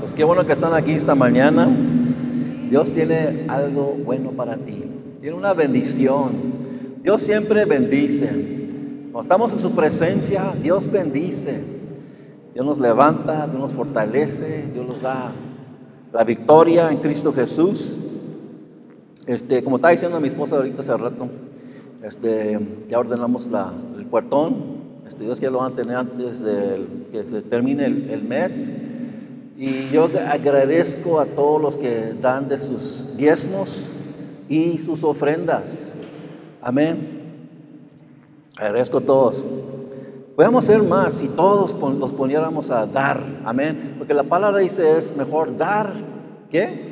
Pues qué bueno que están aquí esta mañana. Dios tiene algo bueno para ti. Tiene una bendición. Dios siempre bendice. Cuando estamos en su presencia, Dios bendice. Dios nos levanta, Dios nos fortalece, Dios nos da la victoria en Cristo Jesús. Este, como estaba diciendo mi esposa ahorita hace rato, este, ya ordenamos la, el puertón. Este, Dios quiere lo van a tener antes de que se termine el, mes. Y yo agradezco a todos los que dan de sus diezmos y sus ofrendas. Amén. Agradezco a todos. Podemos hacer más si todos los poniéramos a dar. Amén. Porque la palabra dice es mejor dar que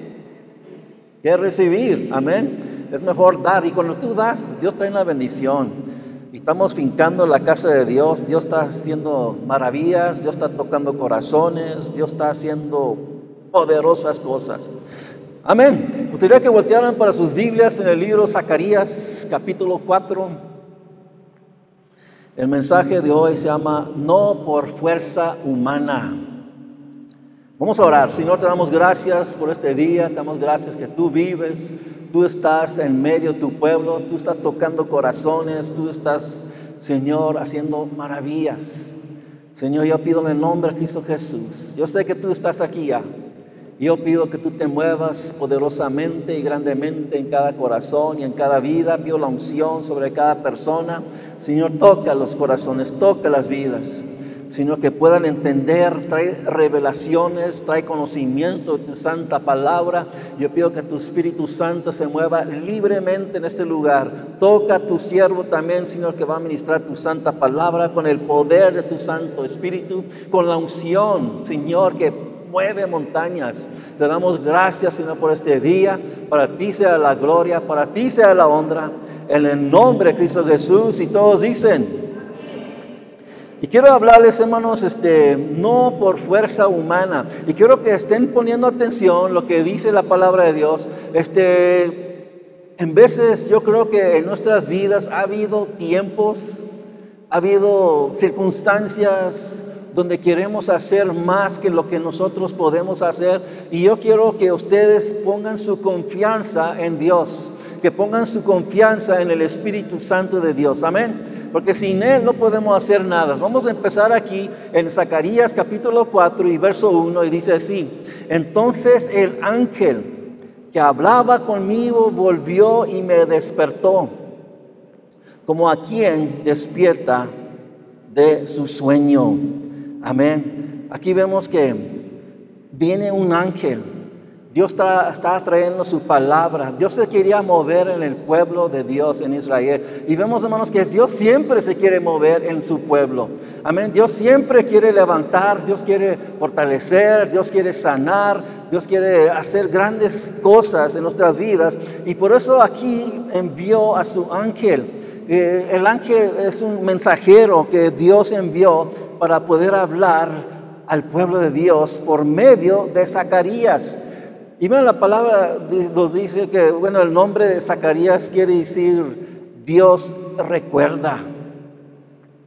que recibir. Amén. Es mejor dar. Y cuando tú das, Dios trae una bendición. Y estamos fincando la casa de Dios. Dios está haciendo maravillas. Dios está tocando corazones. Dios está haciendo poderosas cosas. Amén. Gustaría que voltearan para sus Biblias en el libro Zacarías, capítulo 4. El mensaje de hoy se llama No por fuerza humana. Vamos a orar. Señor, te damos gracias por este día, te damos gracias que tú vives, tú estás en medio de tu pueblo, tú estás tocando corazones, tú estás, Señor, haciendo maravillas. Señor, yo pido en el nombre de Cristo Jesús. Yo sé que tú estás aquí ya. Yo pido que tú te muevas poderosamente y grandemente en cada corazón y en cada vida. Pido la unción sobre cada persona. Señor, toca los corazones, toca las vidas sino que puedan entender, trae revelaciones, trae conocimiento de tu santa palabra. Yo pido que tu Espíritu Santo se mueva libremente en este lugar. Toca a tu siervo también, Señor, que va a ministrar tu santa palabra con el poder de tu Santo Espíritu, con la unción, Señor, que mueve montañas. Te damos gracias, Señor, por este día. Para ti sea la gloria, para ti sea la honra. En el nombre de Cristo Jesús y todos dicen, y quiero hablarles, hermanos, este, no por fuerza humana. Y quiero que estén poniendo atención lo que dice la palabra de Dios. Este, en veces yo creo que en nuestras vidas ha habido tiempos, ha habido circunstancias donde queremos hacer más que lo que nosotros podemos hacer. Y yo quiero que ustedes pongan su confianza en Dios, que pongan su confianza en el Espíritu Santo de Dios. Amén porque sin Él no podemos hacer nada. Vamos a empezar aquí en Zacarías capítulo 4 y verso 1 y dice así, entonces el ángel que hablaba conmigo volvió y me despertó, como a quien despierta de su sueño. Amén. Aquí vemos que viene un ángel Dios está, trayendo su palabra. Dios se quería mover en el pueblo de Dios en Israel. Y vemos, hermanos, que Dios siempre se quiere mover en su pueblo. Amén. Dios siempre quiere levantar, Dios quiere fortalecer, Dios quiere sanar, Dios quiere hacer grandes cosas en nuestras vidas. Y por eso aquí envió a su ángel. Eh, el ángel es un mensajero que Dios envió para poder hablar al pueblo de Dios por medio de Zacarías. Y bueno, la palabra nos dice que, bueno, el nombre de Zacarías quiere decir Dios recuerda.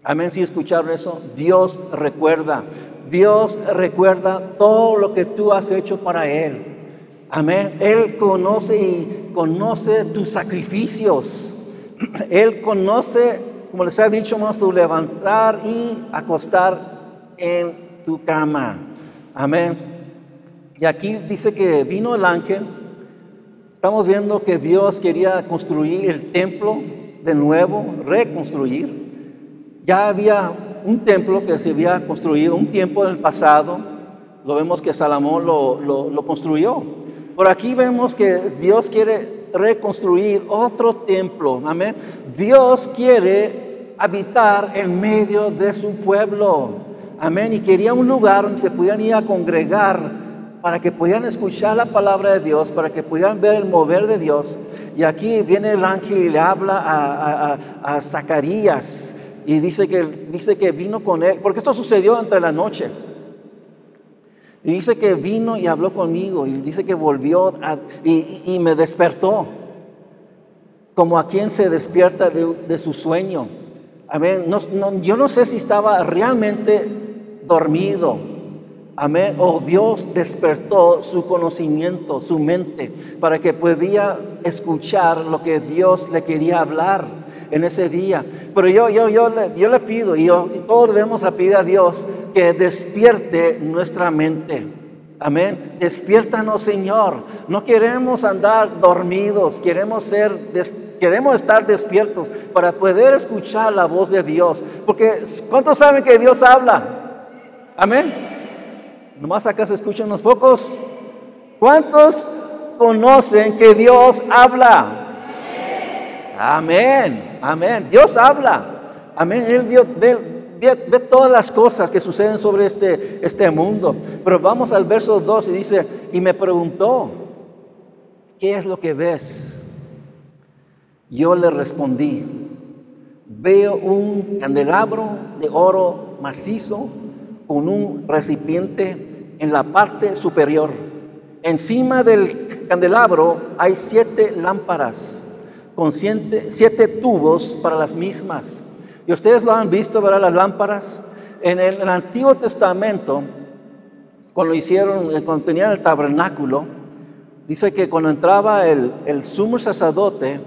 Amén, si escucharon eso, Dios recuerda. Dios recuerda todo lo que tú has hecho para Él. Amén. Él conoce y conoce tus sacrificios. Él conoce, como les ha dicho, más levantar y acostar en tu cama. Amén. Y aquí dice que vino el ángel. Estamos viendo que Dios quería construir el templo de nuevo, reconstruir. Ya había un templo que se había construido un tiempo en el pasado. Lo vemos que Salomón lo, lo construyó. Por aquí vemos que Dios quiere reconstruir otro templo. Amén. Dios quiere habitar en medio de su pueblo. Amén. Y quería un lugar donde se pudieran ir a congregar para que puedan escuchar la palabra de Dios, para que puedan ver el mover de Dios. Y aquí viene el ángel y le habla a, a, Zacarías y dice que, dice que vino con él, porque esto sucedió entre la noche. Y dice que vino y habló conmigo y dice que volvió y, me despertó, como a quien se despierta de, su sueño. Amén. yo no sé si estaba realmente dormido Amén. O Dios despertó su conocimiento, su mente, para que podía escuchar lo que Dios le quería hablar en ese día. Pero yo, yo, yo, le, yo le pido, y, yo, y todos debemos pedir a Dios que despierte nuestra mente. Amén. Despiértanos, Señor. No queremos andar dormidos, queremos ser queremos estar despiertos para poder escuchar la voz de Dios. Porque ¿cuántos saben que Dios habla? Amén. Nomás acá se escuchan unos pocos. ¿Cuántos conocen que Dios habla? Amén. Amén. Dios habla. Amén. Él ve, todas las cosas que suceden sobre este, este mundo. Pero vamos al verso 2 y dice, y me preguntó, ¿qué es lo que ves? Yo le respondí, veo un candelabro de oro macizo con un recipiente en la parte superior. Encima del candelabro hay siete lámparas con siete, tubos para las mismas. Y ustedes lo han visto, ¿verdad? Las lámparas. En el, Antiguo Testamento, cuando hicieron, cuando tenían el tabernáculo, dice que cuando entraba el, el sumo sacerdote,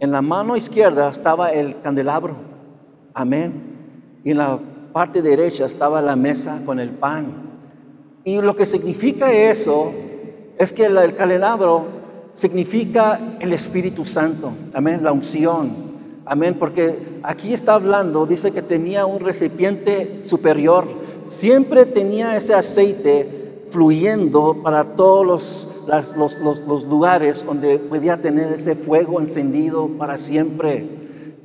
en la mano izquierda estaba el candelabro. Amén. Y en la parte derecha estaba la mesa con el pan. Y lo que significa eso es que el candelabro significa el Espíritu Santo, amén, la unción. Amén, porque aquí está hablando, dice que tenía un recipiente superior, siempre tenía ese aceite fluyendo para todos los, los, lugares donde podía tener ese fuego encendido para siempre.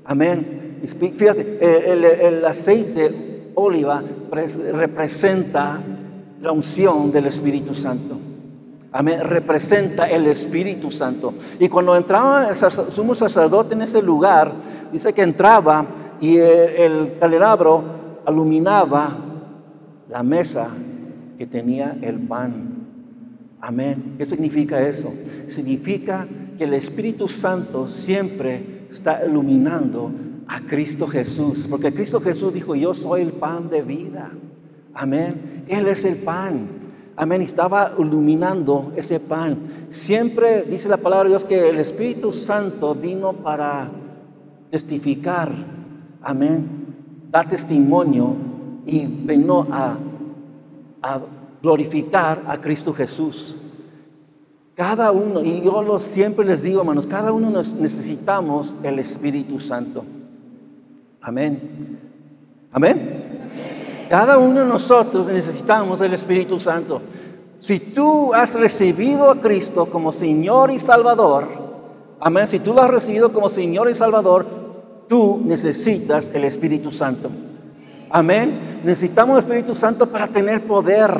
Amén. Fíjate, el, el aceite oliva representa la unción del Espíritu Santo. Amén. Representa el Espíritu Santo. Y cuando entraba el sumo sacerdote en ese lugar, dice que entraba y el, candelabro iluminaba la mesa que tenía el pan. Amén. ¿Qué significa eso? Significa que el Espíritu Santo siempre está iluminando a Cristo Jesús. Porque Cristo Jesús dijo, yo soy el pan de vida. Amén. Él es el pan. Amén. Estaba iluminando ese pan. Siempre dice la palabra de Dios que el Espíritu Santo vino para testificar. Amén. Dar testimonio y vino a, glorificar a Cristo Jesús. Cada uno, y yo lo siempre les digo, hermanos, cada uno nos necesitamos el Espíritu Santo. Amén. Amén. Cada uno de nosotros necesitamos el Espíritu Santo. Si tú has recibido a Cristo como Señor y Salvador, amén, si tú lo has recibido como Señor y Salvador, tú necesitas el Espíritu Santo. Amén. Necesitamos el Espíritu Santo para tener poder.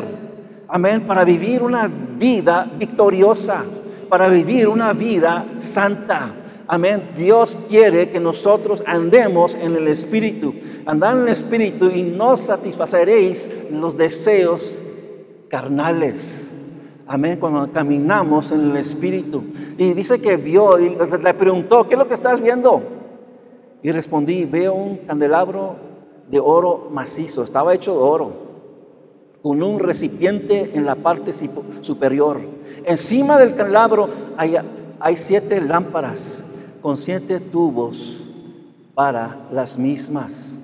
Amén. Para vivir una vida victoriosa. Para vivir una vida santa. Amén. Dios quiere que nosotros andemos en el Espíritu. Andar en el Espíritu y no satisfaceréis los deseos carnales. Amén. Cuando caminamos en el Espíritu. Y dice que vio y le preguntó, ¿qué es lo que estás viendo? Y respondí, veo un candelabro de oro macizo. Estaba hecho de oro. Con un recipiente en la parte superior. Encima del candelabro hay, hay siete lámparas con siete tubos para las mismas.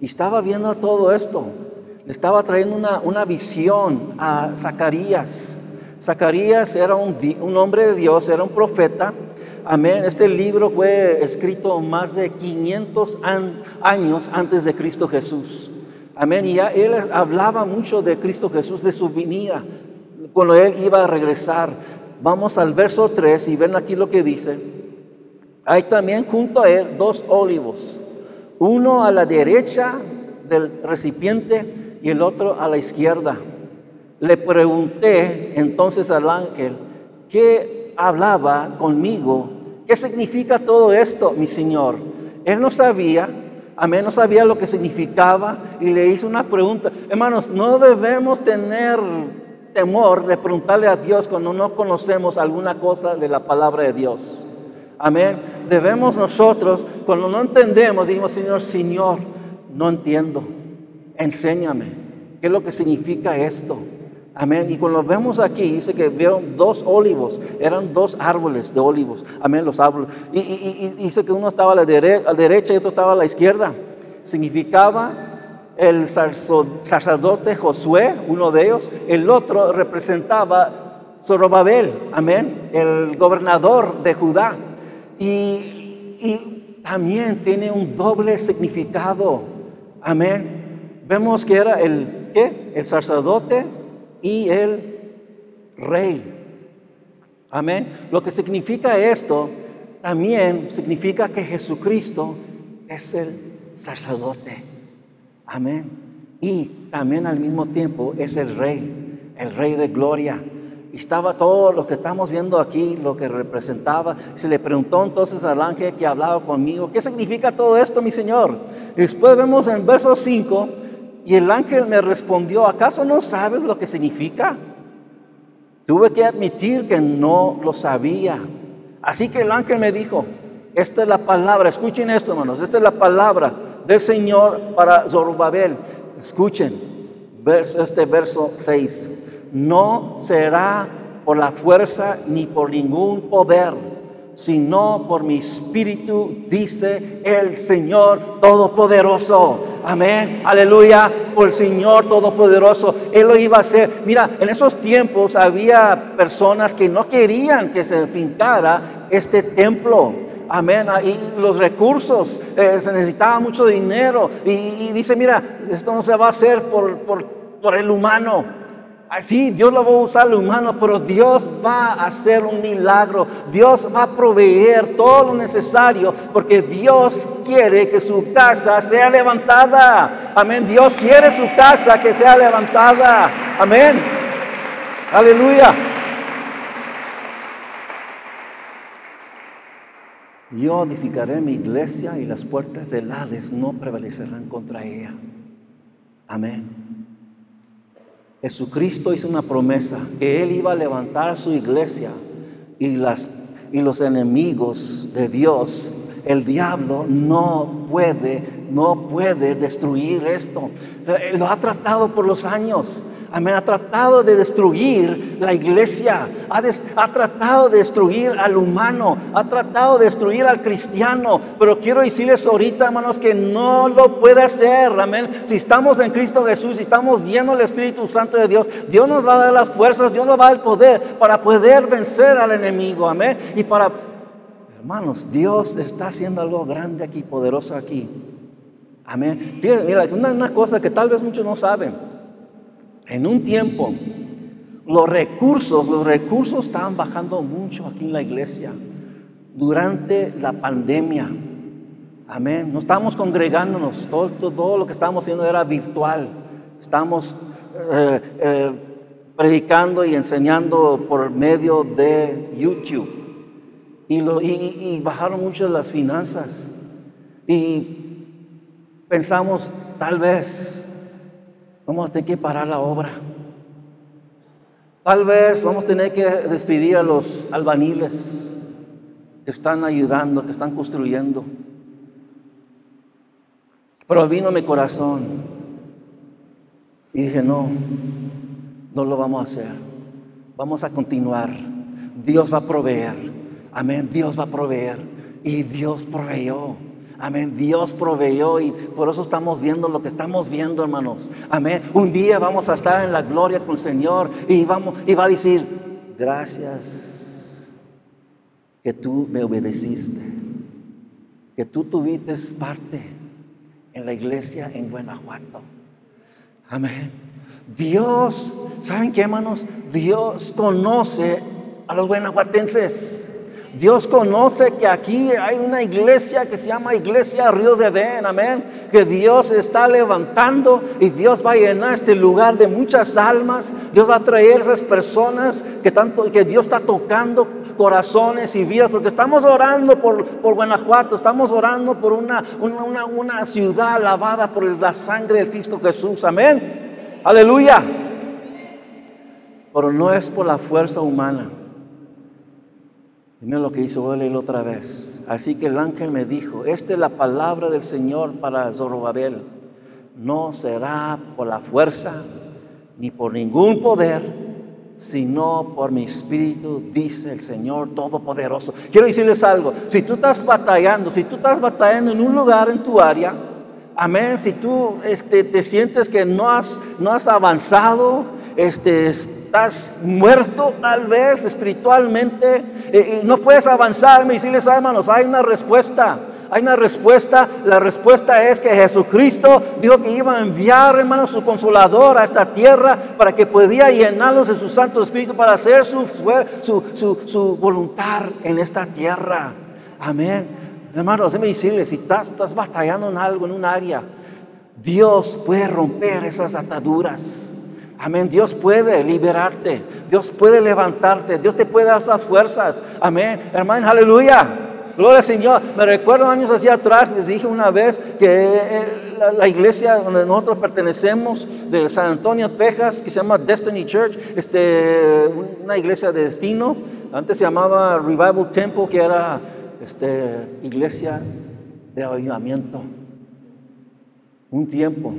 Y estaba viendo todo esto. Le estaba trayendo una, una visión a Zacarías. Zacarías era un, un, hombre de Dios, era un profeta. Amén. Este libro fue escrito más de 500 años antes de Cristo Jesús. Amén. Y ya él hablaba mucho de Cristo Jesús, de su venida, cuando él iba a regresar. Vamos al verso 3 y ven aquí lo que dice. Hay también junto a él dos olivos, uno a la derecha del recipiente y el otro a la izquierda. Le pregunté entonces al ángel, ¿qué hablaba conmigo? ¿Qué significa todo esto, mi Señor? Él no sabía, amén, no sabía lo que significaba y le hice una pregunta. Hermanos, no debemos tener temor de preguntarle a Dios cuando no conocemos alguna cosa de la palabra de Dios. Amén. Debemos nosotros, cuando no entendemos, decimos, Señor, Señor, no entiendo. Enséñame. ¿Qué es lo que significa esto? Amén. Y cuando vemos aquí, dice que vieron dos olivos, eran dos árboles de olivos. Amén, los árboles. Y, dice que uno estaba a la, derecha y otro estaba a la izquierda. Significaba el sacerdote Josué, uno de ellos. El otro representaba Zorobabel, amén, el gobernador de Judá. Y, también tiene un doble significado. Amén. Vemos que era el, ¿qué? El sacerdote y el rey. Amén. Lo que significa esto también significa que Jesucristo es el sacerdote. Amén. Y también al mismo tiempo es el rey, el rey de gloria. Estaba todo lo que estamos viendo aquí, lo que representaba. Se le preguntó entonces al ángel que hablaba conmigo, ¿qué significa todo esto, mi Señor? Después vemos en verso 5 y el ángel me respondió, ¿acaso no sabes lo que significa? Tuve que admitir que no lo sabía. Así que el ángel me dijo, esta es la palabra, escuchen esto hermanos, esta es la palabra del Señor para Zorobabel. Escuchen este verso 6. No será por la fuerza ni por ningún poder sino por mi espíritu, dice el Señor Todopoderoso. Amén, aleluya, por el Señor Todopoderoso. Él lo iba a hacer. Mira, en esos tiempos había personas que no querían que se fincara este templo. Amén. Y los recursos, eh, se necesitaba mucho dinero. Y, dice, mira, esto no se va a hacer por, el humano. Así, Dios lo va a usar lo humano, pero Dios va a hacer un milagro. Dios va a proveer todo lo necesario porque Dios quiere que su casa sea levantada. Amén. Dios quiere su casa que sea levantada. Amén. Aleluya. Yo edificaré mi iglesia y las puertas del Hades no prevalecerán contra ella. Amén. Jesucristo hizo una promesa que Él iba a levantar su iglesia y, las, y los enemigos de Dios, el diablo no puede, no puede destruir esto. Eh, lo ha tratado por los años. Amén. Ha tratado de destruir la iglesia. Ha, tratado de destruir al humano. Ha tratado de destruir al cristiano. Pero quiero decirles ahorita, hermanos, que no lo puede hacer. Amén. Si estamos en Cristo Jesús, si estamos llenos del Espíritu Santo de Dios, Dios nos va a dar las fuerzas, Dios nos va a dar el poder para poder vencer al enemigo. Amén. Y para, hermanos, Dios está haciendo algo grande aquí, poderoso aquí. Amén. mira, una cosa que tal vez muchos no saben. En un tiempo, los recursos, los recursos estaban bajando mucho aquí en la iglesia durante la pandemia. Amén. No estábamos congregándonos, todo, todo, lo que estábamos haciendo era virtual. Estamos eh, eh, predicando y enseñando por medio de YouTube. Y, y bajaron mucho las finanzas. Y pensamos, tal vez vamos a tener que parar la obra. Tal vez vamos a tener que despedir a los albaniles que están ayudando, que están construyendo. Pero vino mi corazón y dije, no, no lo vamos a hacer. Vamos a continuar. Dios va a proveer. Amén. Dios va a proveer. Y Dios proveyó. Amén. Dios proveyó y por eso estamos viendo lo que estamos viendo, hermanos. Amén. Un día vamos a estar en la gloria con el Señor y, vamos, y va a decir, gracias que tú me obedeciste, que tú tuviste parte en la iglesia en Guanajuato. Amén. Dios, ¿saben qué, hermanos? Dios conoce a los guanajuatenses. Dios conoce que aquí hay una iglesia que se llama Iglesia Río de Edén, amén. Que Dios está levantando y Dios va a llenar este lugar de muchas almas. Dios va a traer esas personas que, tanto, que Dios está tocando corazones y vidas, porque estamos orando por, por Guanajuato, estamos orando por una, una, una ciudad lavada por la sangre de Cristo Jesús, amén. Aleluya. Pero no es por la fuerza humana Mira lo que hizo, voy a leerlo otra vez. Así que el ángel me dijo, esta es la palabra del Señor para Zorobabel. No será por la fuerza ni por ningún poder, sino por mi espíritu, dice el Señor Todopoderoso. Quiero decirles algo, si tú estás batallando, si tú estás batallando en un lugar en tu área, amén, si tú este, te sientes que no has, no has avanzado, este, estás muerto tal vez espiritualmente eh, y no puedes avanzar, me decirles hermanos, hay una respuesta. Hay una respuesta. La respuesta es que Jesucristo dijo que iba a enviar, hermanos, su consolador a esta tierra para que podía llenarlos de su Santo Espíritu para hacer su, su, su, voluntad en esta tierra. Amén. Hermanos, déjeme decirle, si estás batallando en algo, en un área, Dios puede romper esas ataduras. Amén. Dios puede liberarte. Dios puede levantarte. Dios te puede dar esas fuerzas. Amén. Hermano, aleluya. Gloria al Señor. Me recuerdo años hacia atrás, les dije una vez que eh, la, iglesia donde nosotros pertenecemos, de San Antonio, Texas, que se llama Destiny Church, este, una iglesia de destino, antes se llamaba Revival Temple, que era este, iglesia de avivamiento. Un tiempo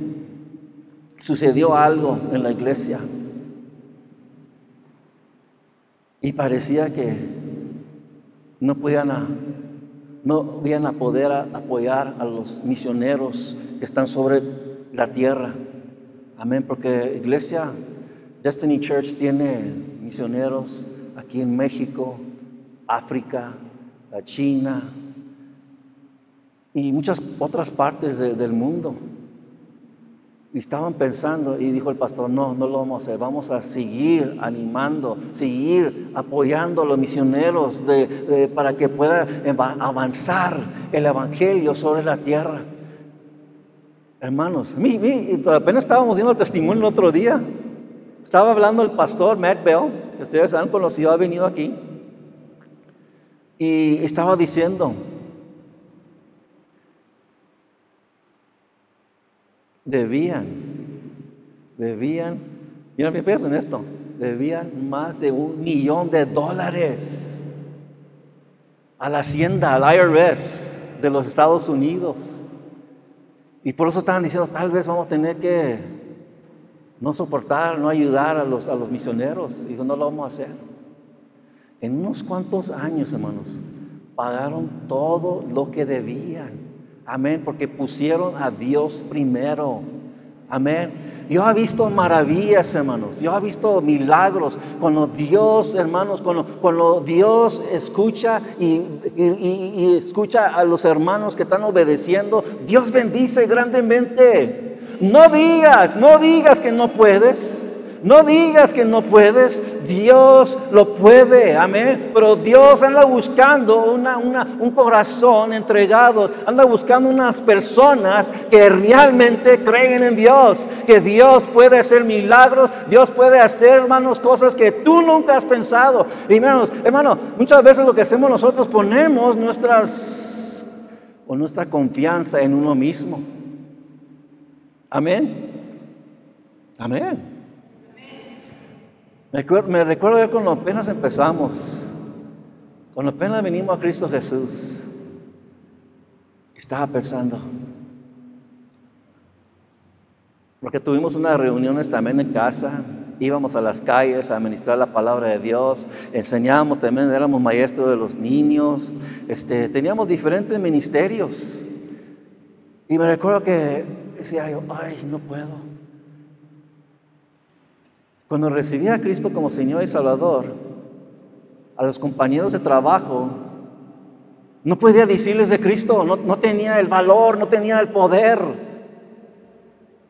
sucedió algo en la iglesia y parecía que no podían no iban a poder apoyar a los misioneros que están sobre la tierra. Amén, porque Iglesia Destiny Church tiene misioneros aquí en México, África, China y muchas otras partes del mundo. Y estaban pensando y dijo el pastor, no, no lo vamos a hacer, vamos a seguir animando, seguir apoyando a los misioneros para que pueda avanzar el Evangelio sobre la tierra. Hermanos, apenas estábamos viendo el testimonio el otro día. Estaba hablando el pastor Matt Bell, que ustedes han conocido, ha venido aquí. Y estaba diciendo, debían, debían, mira, me en esto, debían más de un millón de dólares a la hacienda, al IRS de los Estados Unidos. Y por eso estaban diciendo, tal vez vamos a tener que no soportar, no ayudar a los, a los misioneros. Digo, no lo vamos a hacer. En unos cuantos años, hermanos, pagaron todo lo que debían. Amén, porque pusieron a Dios primero. Amén. Yo he visto maravillas, hermanos. Yo he visto milagros. Cuando Dios, hermanos, cuando, cuando Dios escucha y, y, escucha a los hermanos que están obedeciendo, Dios bendice grandemente. No digas, no digas que no puedes. No digas que no puedes, Dios lo puede, amén. Pero Dios anda buscando una, un corazón entregado, anda buscando unas personas que realmente creen en Dios, que Dios puede hacer milagros, Dios puede hacer, hermanos, cosas que tú nunca has pensado. Y hermanos, hermano, muchas veces lo que hacemos nosotros ponemos nuestras o nuestra confianza en uno mismo. Amén. Amén. Me, recuerdo que cuando apenas empezamos, cuando apenas venimos a Cristo Jesús, estaba pensando, porque tuvimos unas reuniones también en casa, íbamos a las calles a ministrar la palabra de Dios, enseñábamos también, éramos maestros de los niños, este, teníamos diferentes ministerios. Y me recuerdo que decía yo, ay, no puedo. Cuando recibí a Cristo como Señor y Salvador, a los compañeros de trabajo, no podía decirles de Cristo, no, no tenía el valor, no tenía el poder.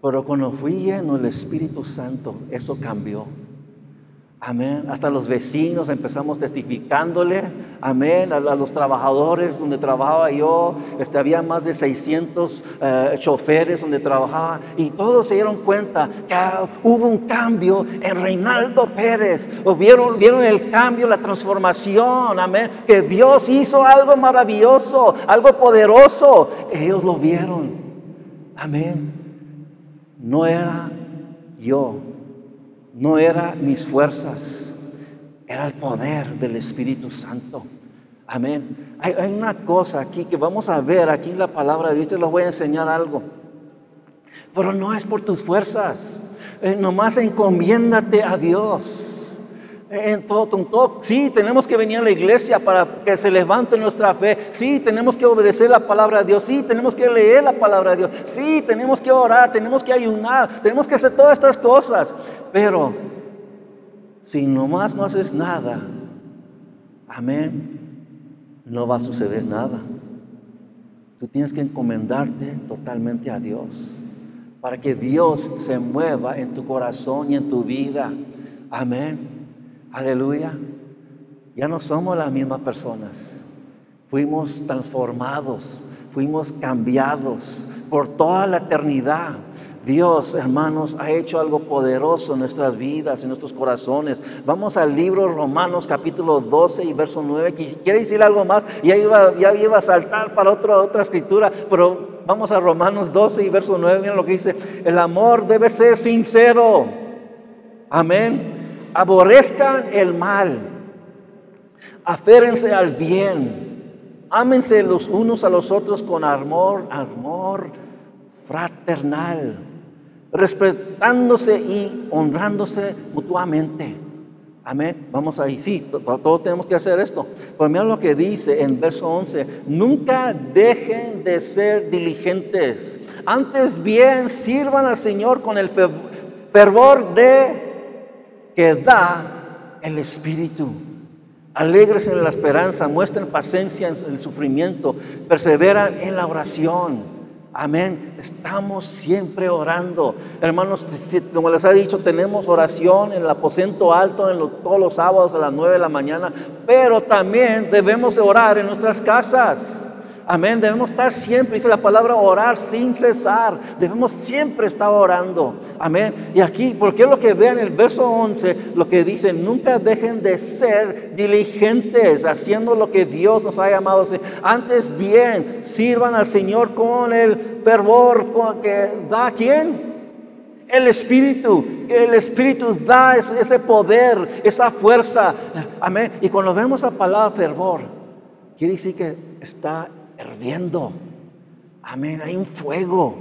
Pero cuando fui lleno del Espíritu Santo, eso cambió. Amén. Hasta los vecinos empezamos testificándole. Amén. A, los trabajadores donde trabajaba yo, este, había más de 600 eh, choferes donde trabajaba y todos se dieron cuenta que hubo un cambio en Reinaldo Pérez. Vieron, vieron el cambio, la transformación. Amén. Que Dios hizo algo maravilloso, algo poderoso. Ellos lo vieron. Amén. No era yo no era mis fuerzas, era el poder del Espíritu Santo. Amén. Hay, una cosa aquí que vamos a ver aquí en la palabra de Dios, te les voy a enseñar algo. Pero no es por tus fuerzas. Eh, nomás encomiéndate a Dios. En todo, en todo, sí, tenemos que venir a la iglesia para que se levante nuestra fe. Sí, tenemos que obedecer la palabra de Dios. Sí, tenemos que leer la palabra de Dios. Sí, tenemos que orar, tenemos que ayunar, tenemos que hacer todas estas cosas. Pero si nomás no haces nada, amén, no va a suceder nada. Tú tienes que encomendarte totalmente a Dios para que Dios se mueva en tu corazón y en tu vida. Amén. Aleluya. Ya no somos las mismas personas. Fuimos transformados, fuimos cambiados por toda la eternidad. Dios, hermanos, ha hecho algo poderoso en nuestras vidas, en nuestros corazones. Vamos al libro Romanos capítulo 12 y verso 9. ¿Quiere decir algo más? Ya iba, ya iba a saltar para otra, otra escritura, pero vamos a Romanos 12 y verso 9. Miren lo que dice. El amor debe ser sincero. Amén. Aborrezcan el mal. Aférense al bien. Ámense los unos a los otros con amor, amor fraternal respetándose y honrándose mutuamente. Amén. Vamos ahí. Sí, todos tenemos que hacer esto. Pero mira lo que dice en verso 11. Nunca dejen de ser diligentes. Antes bien sirvan al Señor con el fervor de que da el Espíritu. Alegres en la esperanza, muestren paciencia en el sufrimiento, perseveran en la oración. Amén. Estamos siempre orando. Hermanos, como les ha dicho, tenemos oración en el aposento alto en todos los sábados a las 9 de la mañana, pero también debemos orar en nuestras casas. Amén. Debemos estar siempre, dice la palabra, orar sin cesar. Debemos siempre estar orando. Amén. Y aquí, porque lo que vean en el verso 11, lo que dice, nunca dejen de ser diligentes, haciendo lo que Dios nos ha llamado. Antes bien, sirvan al Señor con el fervor con que da quién? El Espíritu, el Espíritu da ese poder, esa fuerza. Amén. Y cuando vemos la palabra fervor, quiere decir que está hirviendo. Amén, hay un fuego.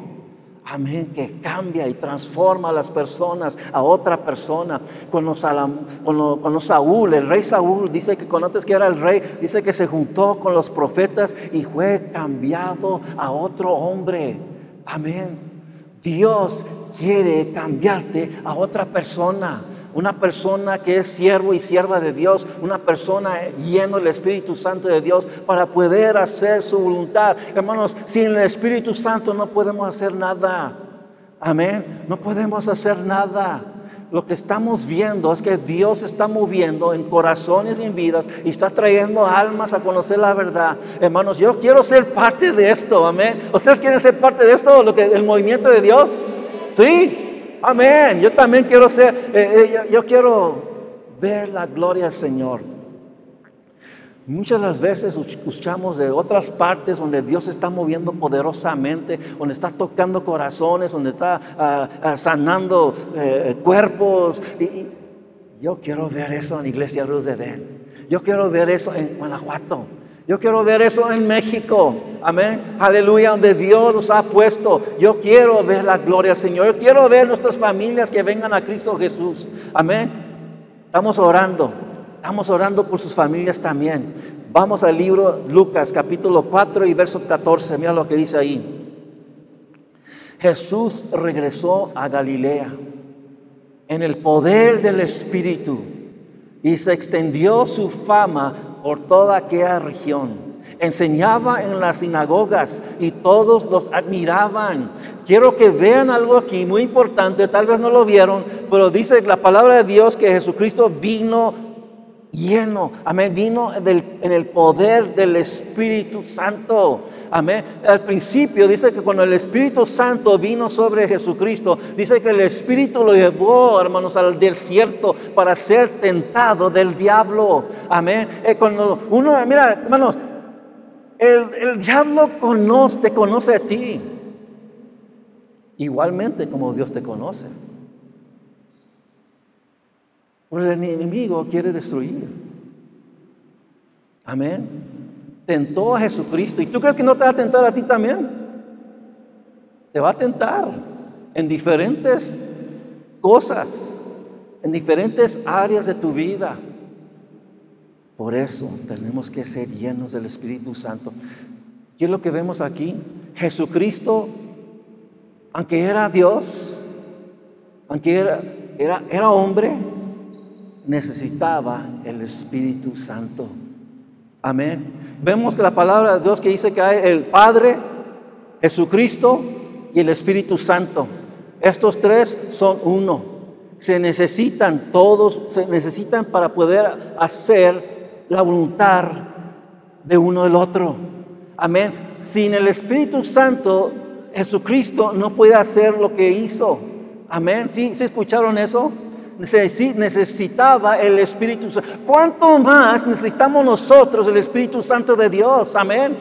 Amén, que cambia y transforma a las personas, a otra persona. Con con Saúl, el rey Saúl, dice que cuando antes que era el rey, dice que se juntó con los profetas y fue cambiado a otro hombre. Amén. Dios quiere cambiarte a otra persona una persona que es siervo y sierva de Dios, una persona lleno del Espíritu Santo de Dios para poder hacer su voluntad. Hermanos, sin el Espíritu Santo no podemos hacer nada. Amén. No podemos hacer nada. Lo que estamos viendo es que Dios está moviendo en corazones y en vidas y está trayendo almas a conocer la verdad. Hermanos, yo quiero ser parte de esto. Amén. ¿Ustedes quieren ser parte de esto? Lo que, el movimiento de Dios. Sí. Amén. Yo también quiero ser, eh, eh, yo, quiero ver la gloria del Señor. Muchas las veces escuchamos de otras partes donde Dios está moviendo poderosamente, donde está tocando corazones, donde está ah, ah, sanando eh, cuerpos. Y, yo quiero ver eso en iglesia Luz de Den. Yo quiero ver eso en Guanajuato. Yo quiero ver eso en México. Amén. Aleluya, donde Dios nos ha puesto. Yo quiero ver la gloria del Señor. Yo quiero ver nuestras familias que vengan a Cristo Jesús. Amén. Estamos orando. Estamos orando por sus familias también. Vamos al libro Lucas capítulo 4 y verso 14. Mira lo que dice ahí. Jesús regresó a Galilea en el poder del Espíritu y se extendió su fama por toda aquella región. Enseñaba en las sinagogas y todos los admiraban. Quiero que vean algo aquí muy importante, tal vez no lo vieron, pero dice la palabra de Dios que Jesucristo vino lleno, amén, vino en el poder del Espíritu Santo. Amén. Al principio dice que cuando el Espíritu Santo vino sobre Jesucristo, dice que el Espíritu lo llevó, hermanos, al desierto para ser tentado del diablo. Amén. Eh, cuando uno, mira, hermanos, el, el diablo conoce, te conoce a ti. Igualmente como Dios te conoce. El enemigo quiere destruir. Amén tentó a Jesucristo. ¿Y tú crees que no te va a tentar a ti también? Te va a tentar. en diferentes cosas, en diferentes áreas de tu vida. Por eso tenemos que ser llenos del Espíritu Santo. ¿Qué es lo que vemos aquí? Jesucristo, aunque era Dios, aunque era, era, era hombre, necesitaba el Espíritu Santo. Amén. Vemos que la palabra de Dios que dice que hay el Padre, Jesucristo y el Espíritu Santo. Estos tres son uno. Se necesitan todos, se necesitan para poder hacer la voluntad de uno del otro. Amén. Sin el Espíritu Santo, Jesucristo no puede hacer lo que hizo. Amén. ¿Sí, ¿Sí escucharon eso? Necesitaba el Espíritu Santo. ¿Cuánto más necesitamos nosotros el Espíritu Santo de Dios? Amén.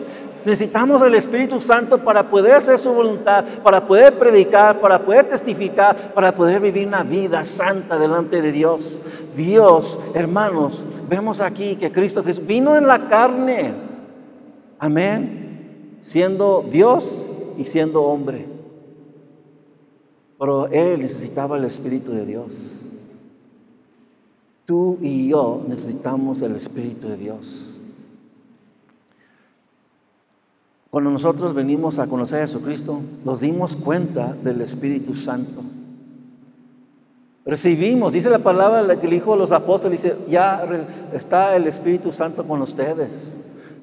Necesitamos el Espíritu Santo para poder hacer su voluntad, para poder predicar, para poder testificar, para poder vivir una vida santa delante de Dios. Dios, hermanos, vemos aquí que Cristo Jesús vino en la carne. Amén. Siendo Dios y siendo hombre. Pero Él necesitaba el Espíritu de Dios. Tú y yo necesitamos el Espíritu de Dios. Cuando nosotros venimos a conocer a Jesucristo, nos dimos cuenta del Espíritu Santo. Recibimos, dice la palabra que el Hijo de los Apóstoles, dice, ya está el Espíritu Santo con ustedes,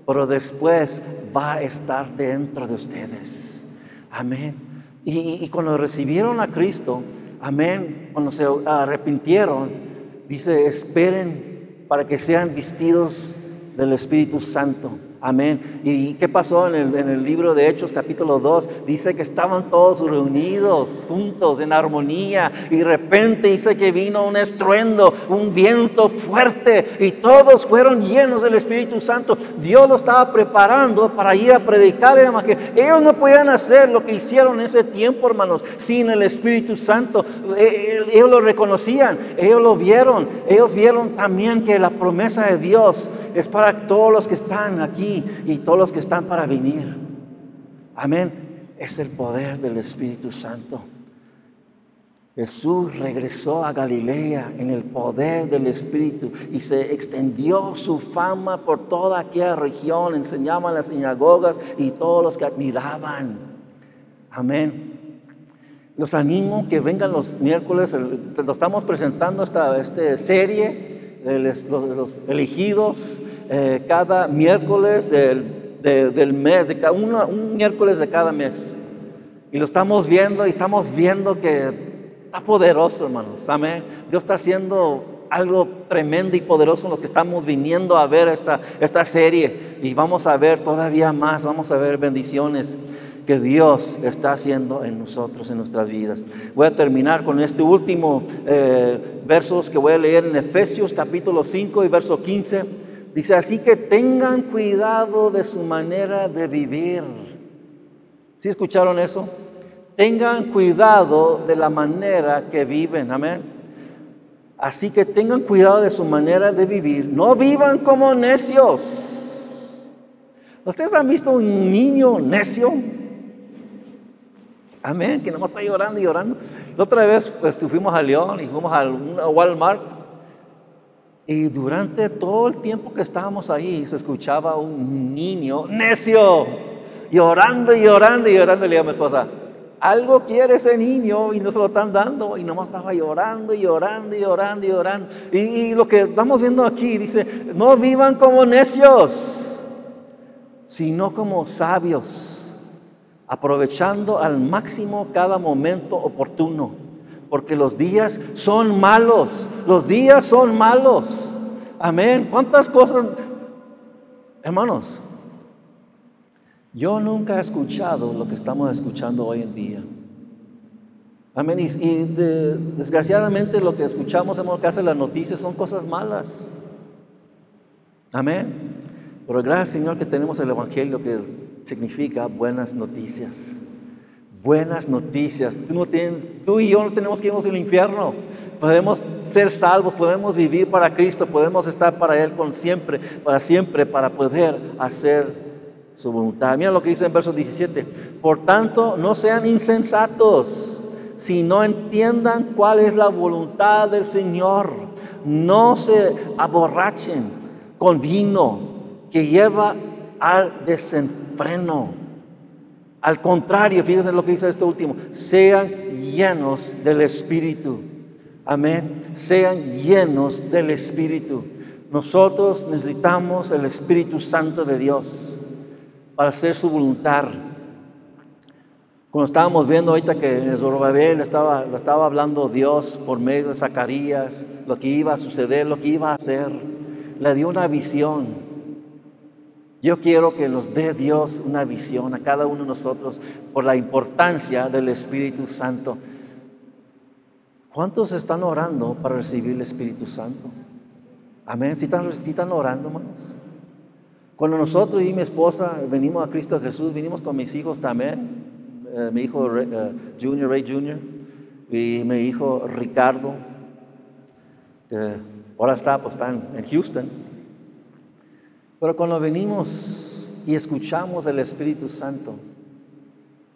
pero después va a estar dentro de ustedes. Amén. Y, y cuando recibieron a Cristo, amén, cuando se arrepintieron, dice, esperen para que sean vestidos del Espíritu Santo. Amén. ¿Y qué pasó en el, en el, libro de Hechos capítulo 2? Dice que estaban todos reunidos, juntos, en armonía. Y de repente dice que vino un estruendo, un viento fuerte. Y todos fueron llenos del Espíritu Santo. Dios lo estaba preparando para ir a predicar. Que ellos no podían hacer lo que hicieron en ese tiempo, hermanos, sin el Espíritu Santo. E, ellos lo reconocían, ellos lo vieron. Ellos vieron también que la promesa de Dios es para todos los que están aquí y todos los que están para venir. Amén. Es el poder del Espíritu Santo. Jesús regresó a Galilea en el poder del Espíritu y se extendió su fama por toda aquella región, enseñaba en las sinagogas y todos los que admiraban. Amén. Los animo que vengan los miércoles, lo estamos presentando esta, esta serie de los, elegidos eh, cada miércoles del, mes, de cada, un miércoles de cada mes. Y lo estamos viendo y estamos viendo que está poderoso, hermanos. Amén. Dios está haciendo algo tremendo y poderoso en lo que estamos viniendo a ver esta, esta serie. Y vamos a ver todavía más, vamos a ver bendiciones que Dios está haciendo en nosotros, en nuestras vidas. Voy a terminar con este último eh, versos que voy a leer en Efesios capítulo 5 y verso 15. Dice, así que tengan cuidado de su manera de vivir. ¿Sí escucharon eso? Tengan cuidado de la manera que viven. Amén. Así que tengan cuidado de su manera de vivir. No vivan como necios. ¿Ustedes han visto un niño necio? Amén, que no está llorando y llorando. La otra vez pues, fuimos a León y fuimos a, Walmart. Y durante todo el tiempo que estábamos ahí se escuchaba un niño necio, llorando y llorando y llorando. Le dije a mi esposa, algo quiere ese niño y no se lo están dando. Y nomás estaba llorando y llorando y llorando y llorando. Y lo que estamos viendo aquí dice, no vivan como necios, sino como sabios aprovechando al máximo cada momento oportuno, porque los días son malos, los días son malos. Amén. ¿Cuántas cosas, hermanos? Yo nunca he escuchado lo que estamos escuchando hoy en día. Amén. Y, desgraciadamente lo que escuchamos en que hacen las noticias son cosas malas. Amén. Pero gracias Señor que tenemos el Evangelio que significa buenas noticias. Buenas noticias. Tú, y yo no tenemos que irnos al infierno. Podemos ser salvos, podemos vivir para Cristo, podemos estar para Él con siempre, para siempre, para poder hacer su voluntad. Mira lo que dice en verso 17. Por tanto, no sean insensatos, si no entiendan cuál es la voluntad del Señor. No se aborrachen con vino que lleva al desenfreno. Al contrario, fíjense lo que dice esto último, sean llenos del Espíritu. Amén. Sean llenos del Espíritu. Nosotros necesitamos el Espíritu Santo de Dios para hacer su voluntad. Cuando estábamos viendo ahorita que en Zorobabel estaba, lo estaba hablando Dios por medio de Zacarías, lo que iba a suceder, lo que iba a hacer, le dio una visión. Yo quiero que nos dé Dios una visión a cada uno de nosotros por la importancia del Espíritu Santo. ¿Cuántos están orando para recibir el Espíritu Santo? Amén. Si están, orando, hermanos. Cuando nosotros y mi esposa venimos a Cristo Jesús, vinimos con mis hijos también. Eh, mi hijo uh, Junior, Ray Junior, y mi hijo Ricardo, que ahora está, pues están en Houston. Pero cuando venimos y escuchamos el Espíritu Santo,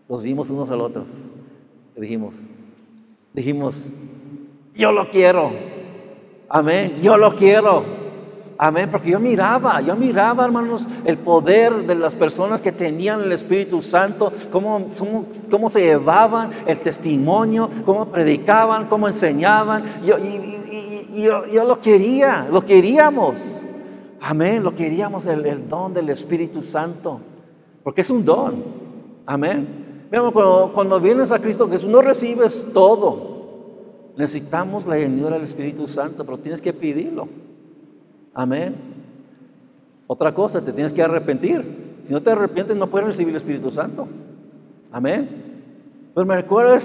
los vimos unos al otros. Dijimos, dijimos, yo lo quiero. Amén, yo lo quiero. Amén, porque yo miraba, yo miraba, hermanos, el poder de las personas que tenían el Espíritu Santo, cómo, cómo se llevaban el testimonio, cómo predicaban, cómo enseñaban. Yo, y, yo, lo quería, lo queríamos. Amén, lo queríamos el, el, don del Espíritu Santo, porque es un don. Amén. Cuando, cuando vienes a Cristo Jesús, no recibes todo. Necesitamos la llenura del Espíritu Santo, pero tienes que pedirlo. Amén. Otra cosa, te tienes que arrepentir. Si no te arrepientes, no puedes recibir el Espíritu Santo. Amén. Pues me recuerdo,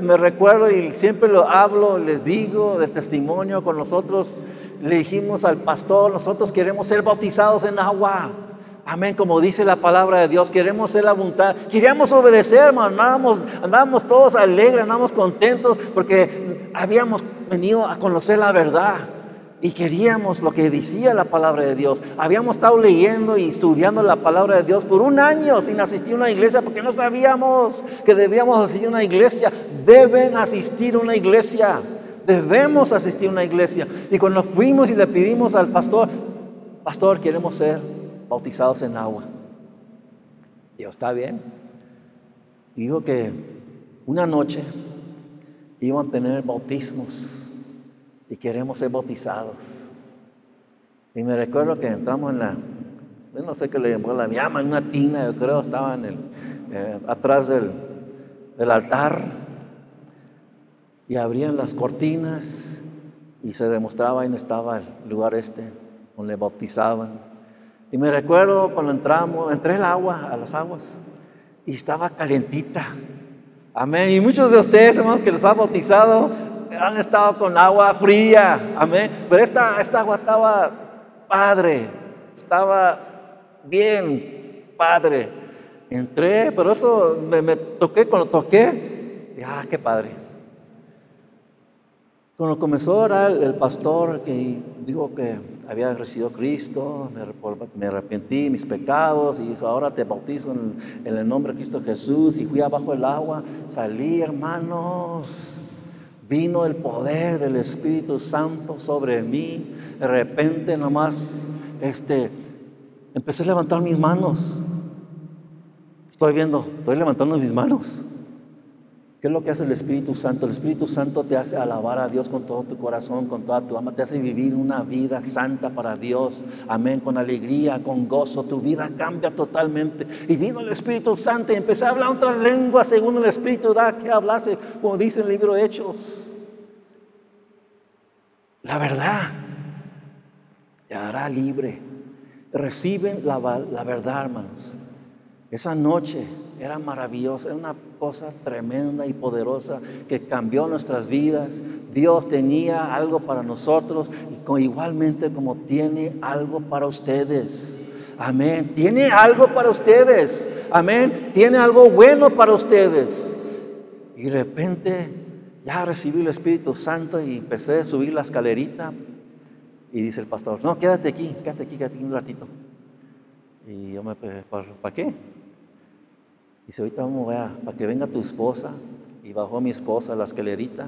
me recuerdo y siempre lo hablo, les digo de testimonio con nosotros. Le dijimos al pastor, nosotros queremos ser bautizados en agua. Amén, como dice la palabra de Dios, queremos ser la voluntad, queríamos obedecer, hermano, andábamos, andábamos todos alegres, andábamos contentos porque habíamos venido a conocer la verdad y queríamos lo que decía la palabra de Dios. Habíamos estado leyendo y estudiando la palabra de Dios por un año sin asistir a una iglesia porque no sabíamos que debíamos asistir a una iglesia. Deben asistir a una iglesia. Debemos asistir a una iglesia. Y cuando fuimos y le pedimos al pastor, pastor, queremos ser bautizados en agua. Dios, ¿está bien? Dijo que una noche iban a tener bautismos y queremos ser bautizados. Y me recuerdo que entramos en la, no sé qué le llamó, la llama, en una tina, yo creo, estaba eh, atrás del, altar y abrían las cortinas y se demostraba en estaba el lugar este donde bautizaban. Y me recuerdo cuando entramos, entré el agua, a las aguas, y estaba calientita. Amén. Y muchos de ustedes, hermanos, que les ha bautizado, han estado con agua fría, amén. Pero esta, esta agua estaba padre, estaba bien padre. Entré, pero eso me, toqué, cuando toqué, ah, qué padre. Cuando comenzó a orar el pastor que dijo que había recibido Cristo, me, arrepentí mis pecados y ahora te bautizo en, el nombre de Cristo Jesús y fui abajo del agua, salí hermanos, Vino el poder del Espíritu Santo sobre mí. De repente nomás este, empecé a levantar mis manos. Estoy viendo, estoy levantando mis manos. ¿Qué es lo que hace el Espíritu Santo? El Espíritu Santo te hace alabar a Dios con todo tu corazón, con toda tu alma, te hace vivir una vida santa para Dios. Amén, con alegría, con gozo. Tu vida cambia totalmente. Y vino el Espíritu Santo y empecé a hablar otra lengua según el Espíritu da que hablase, como dice el libro de Hechos. La verdad te hará libre. Reciben la, la verdad, hermanos. Esa noche era maravillosa, era una cosa tremenda y poderosa que cambió nuestras vidas. Dios tenía algo para nosotros y igualmente como tiene algo para ustedes. Amén. Tiene algo para ustedes. Amén. Tiene algo bueno para ustedes. Y de repente ya recibí el Espíritu Santo y empecé a subir la escalerita. Y dice el pastor, no, quédate aquí, quédate aquí, quédate aquí un ratito. Y yo me, ¿para qué? Dice, ahorita vamos a para que venga tu esposa y y bajó mi esposa la escalerita,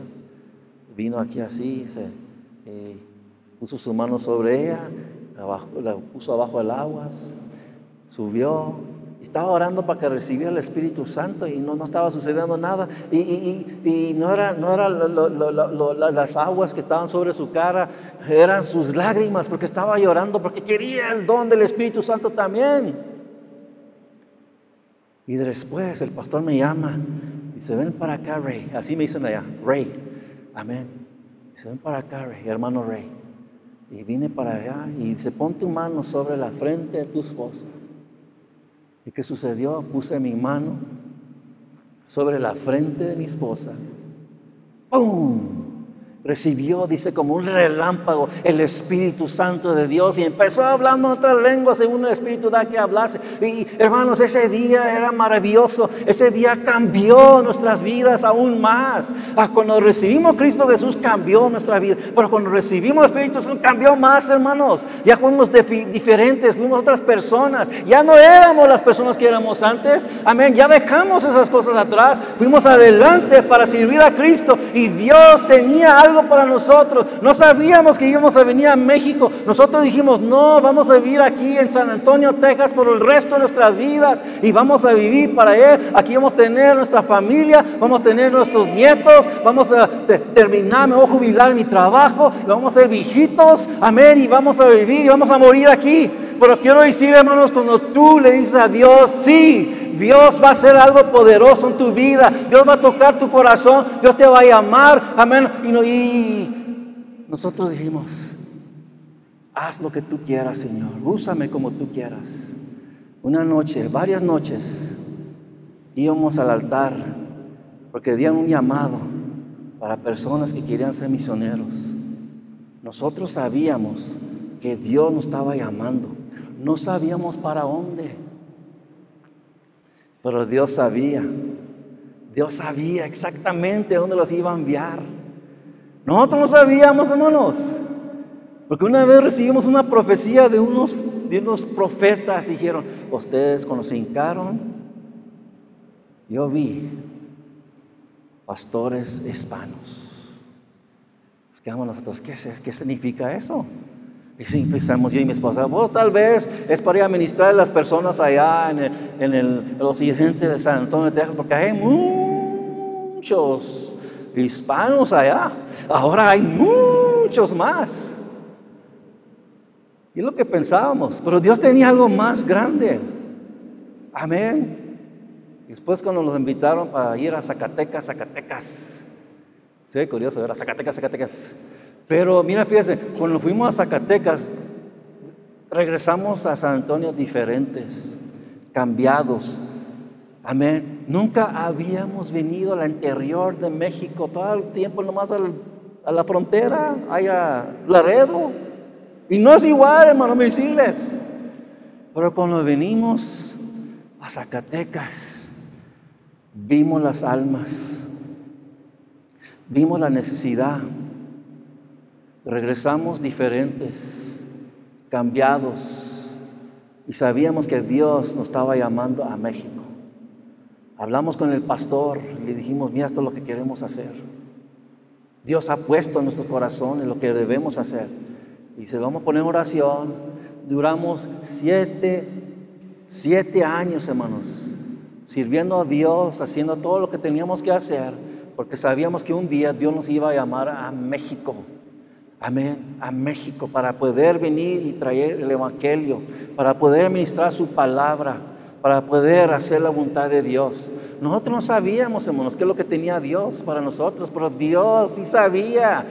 vino aquí así, se, eh, puso su mano sobre ella, la, puso abajo del aguas, subió, estaba orando para que recibiera el Espíritu Santo y no, no estaba sucediendo nada. Y, y, no eran no era las aguas que estaban sobre su cara, eran sus lágrimas porque estaba llorando, porque quería el don del Espíritu Santo también. Y después el pastor me llama y dice, ven para acá, Rey. Así me dicen allá, Rey. Amén. Dice, ven para acá, Rey, hermano Rey. Y vine para allá y dice, pon tu mano sobre la frente de tu esposa. ¿Y qué sucedió? Puse mi mano sobre la frente de mi esposa. ¡Pum! Recibió, dice, como un relámpago el Espíritu Santo de Dios y empezó hablando en otra lengua según el Espíritu da que hablase. Y hermanos, ese día era maravilloso, ese día cambió nuestras vidas aún más. Ah, cuando recibimos Cristo Jesús cambió nuestra vida, pero cuando recibimos el Espíritu Santo cambió más, hermanos. Ya fuimos diferentes, fuimos otras personas, ya no éramos las personas que éramos antes, amén, ya dejamos esas cosas atrás, fuimos adelante para servir a Cristo y Dios tenía algo para nosotros. No sabíamos que íbamos a venir a México. Nosotros dijimos, no, vamos a vivir aquí en San Antonio, Texas por el resto de nuestras vidas y vamos a vivir para Él. Aquí vamos a tener nuestra familia, vamos a tener nuestros nietos, vamos a terminar, me voy a jubilar mi trabajo, vamos a ser viejitos, amén, y vamos a vivir y vamos a morir aquí. Pero quiero decir, hermanos, cuando tú le dices a Dios, sí, Dios va a hacer algo poderoso en tu vida. Dios va a tocar tu corazón. Dios te va a llamar. Amén. Y, nosotros dijimos, haz lo que tú quieras, Señor. Úsame como tú quieras. Una noche, varias noches, íbamos al altar porque dieron un llamado para personas que querían ser misioneros. Nosotros sabíamos que Dios nos estaba llamando. No sabíamos para dónde. Pero Dios sabía. Dios sabía exactamente dónde los iba a enviar. Nosotros no sabíamos, hermanos. Porque una vez recibimos una profecía de unos, de unos profetas y dijeron, ustedes cuando se hincaron, yo vi pastores hispanos. Nos quedamos nosotros, ¿qué, qué significa eso? Y sí, pensamos yo y mi esposa, vos tal vez es para ir a ministrar a las personas allá en el, en el, occidente de San Antonio de Texas, porque hay muchos hispanos allá. Ahora hay muchos más. Y es lo que pensábamos, pero Dios tenía algo más grande. Amén. Después cuando nos invitaron para ir a Zacatecas, Zacatecas. Sí, curioso, ¿verdad? Zacatecas, Zacatecas. Pero mira, fíjese, cuando fuimos a Zacatecas, regresamos a San Antonio diferentes, cambiados. Amén. Nunca habíamos venido al interior de México, todo el tiempo nomás a la frontera, allá Laredo. Y no es igual, hermano, me decirles. Pero cuando venimos a Zacatecas, vimos las almas, vimos la necesidad regresamos diferentes, cambiados, y sabíamos que Dios nos estaba llamando a México. Hablamos con el pastor, le dijimos, mira, esto es lo que queremos hacer. Dios ha puesto en nuestros corazones lo que debemos hacer. Y se vamos a poner en oración. Duramos siete, siete años, hermanos, sirviendo a Dios, haciendo todo lo que teníamos que hacer, porque sabíamos que un día Dios nos iba a llamar a México amén, a México para poder venir y traer el Evangelio, para poder ministrar su palabra, para poder hacer la voluntad de Dios. Nosotros no sabíamos, hermanos, qué es lo que tenía Dios para nosotros, pero Dios sí sabía.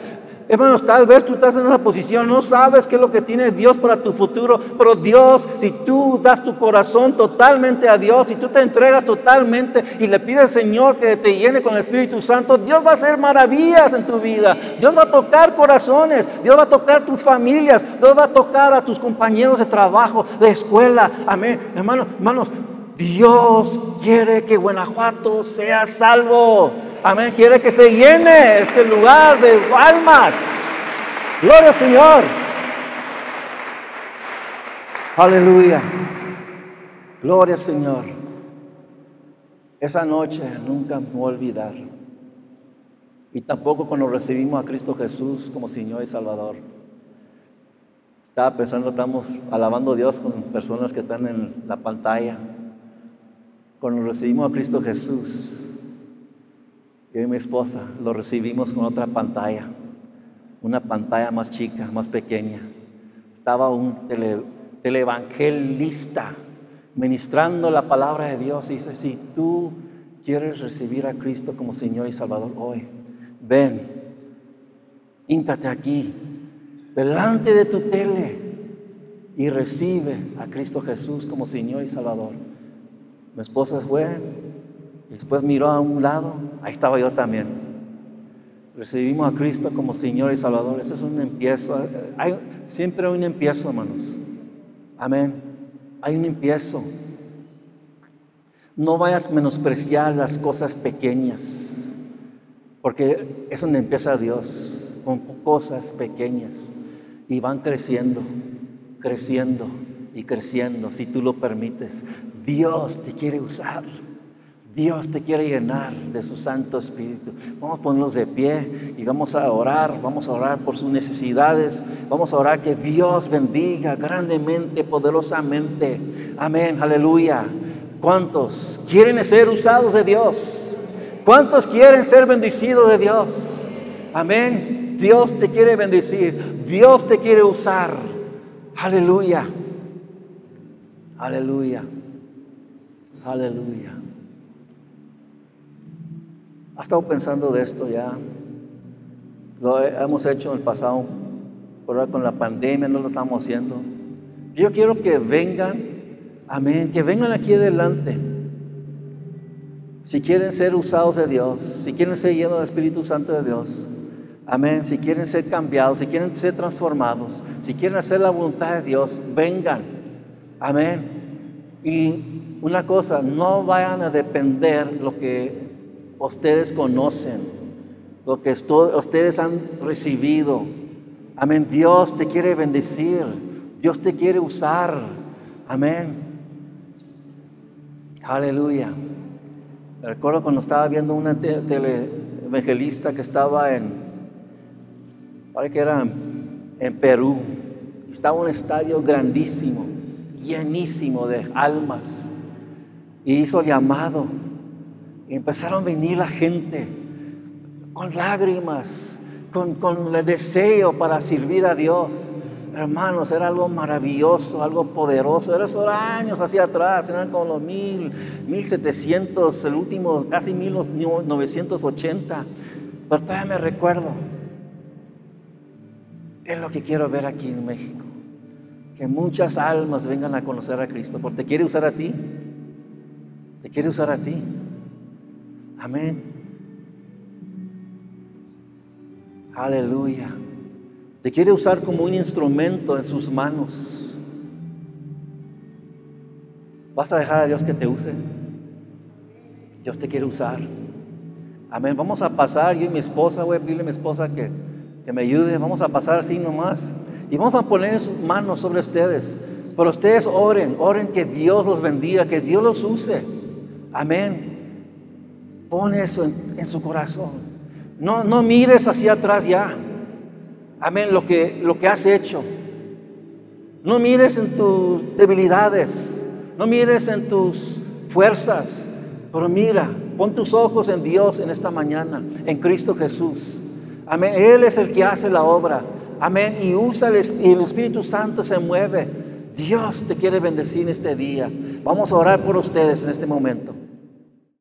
Hermanos, tal vez tú estás en esa posición, no sabes qué es lo que tiene Dios para tu futuro, pero Dios, si tú das tu corazón totalmente a Dios, si tú te entregas totalmente y le pides al Señor que te llene con el Espíritu Santo, Dios va a hacer maravillas en tu vida. Dios va a tocar corazones, Dios va a tocar tus familias, Dios va a tocar a tus compañeros de trabajo, de escuela. Amén. Hermanos, hermanos, Dios quiere que Guanajuato sea salvo. Amén. Quiere que se llene este lugar de almas. Gloria al Señor. Aleluya. Gloria al Señor. Esa noche nunca me voy a olvidar. y tampoco cuando recibimos a Cristo Jesús como Señor y Salvador. Estaba pensando, estamos alabando a Dios con personas que están en la pantalla. Cuando recibimos a Cristo Jesús, yo y mi esposa lo recibimos con otra pantalla, una pantalla más chica, más pequeña. Estaba un tele, televangelista ministrando la palabra de Dios y dice, si tú quieres recibir a Cristo como Señor y Salvador hoy, ven, híncate aquí, delante de tu tele y recibe a Cristo Jesús como Señor y Salvador. Mi esposa fue, después miró a un lado, ahí estaba yo también. Recibimos a Cristo como Señor y Salvador. Ese es un empiezo. Hay, siempre hay un empiezo, hermanos. Amén. Hay un empiezo. No vayas a menospreciar las cosas pequeñas, porque es donde empieza Dios, con cosas pequeñas, y van creciendo, creciendo y creciendo, si tú lo permites. Dios te quiere usar. Dios te quiere llenar de su Santo Espíritu. Vamos a ponernos de pie y vamos a orar, vamos a orar por sus necesidades, vamos a orar que Dios bendiga grandemente, poderosamente. Amén, aleluya. ¿Cuántos quieren ser usados de Dios? ¿Cuántos quieren ser bendecidos de Dios? Amén. Dios te quiere bendecir, Dios te quiere usar. Aleluya. Aleluya. Aleluya. ¿Ha estado pensando de esto ya? Lo hemos hecho en el pasado, ahora con la pandemia no lo estamos haciendo. Yo quiero que vengan, amén, que vengan aquí adelante. Si quieren ser usados de Dios, si quieren ser llenos del Espíritu Santo de Dios, amén, si quieren ser cambiados, si quieren ser transformados, si quieren hacer la voluntad de Dios, vengan, amén. Y una cosa, no vayan a depender lo que ustedes conocen, lo que ustedes han recibido. Amén. Dios te quiere bendecir. Dios te quiere usar. Amén. Aleluya. recuerdo cuando estaba viendo una tele evangelista que estaba en, parece que era en Perú. Estaba un estadio grandísimo, llenísimo de almas. Y hizo llamado empezaron a venir la gente con lágrimas, con, con el deseo para servir a Dios. Hermanos, era algo maravilloso, algo poderoso. Era años hacia atrás, eran como los mil, mil setecientos, el último, casi mil novecientos ochenta. Pero todavía me recuerdo. Es lo que quiero ver aquí en México. Que muchas almas vengan a conocer a Cristo. Porque te quiere usar a ti. Te quiere usar a ti. Amén. Aleluya. Te quiere usar como un instrumento en sus manos. ¿Vas a dejar a Dios que te use? Dios te quiere usar. Amén. Vamos a pasar, yo y mi esposa, voy a pedirle a mi esposa que, que me ayude. Vamos a pasar así nomás. Y vamos a poner sus manos sobre ustedes. Pero ustedes oren, oren que Dios los bendiga, que Dios los use. Amén. Pone eso en, su corazón. No, no mires hacia atrás ya. Amén, lo que, lo que has hecho. No mires en tus debilidades. No mires en tus fuerzas. Pero mira, pon tus ojos en Dios en esta mañana, en Cristo Jesús. Amén. Él es el que hace la obra. Amén. Y usa el, el Espíritu Santo se mueve. Dios te quiere bendecir en este día. Vamos a orar por ustedes en este momento.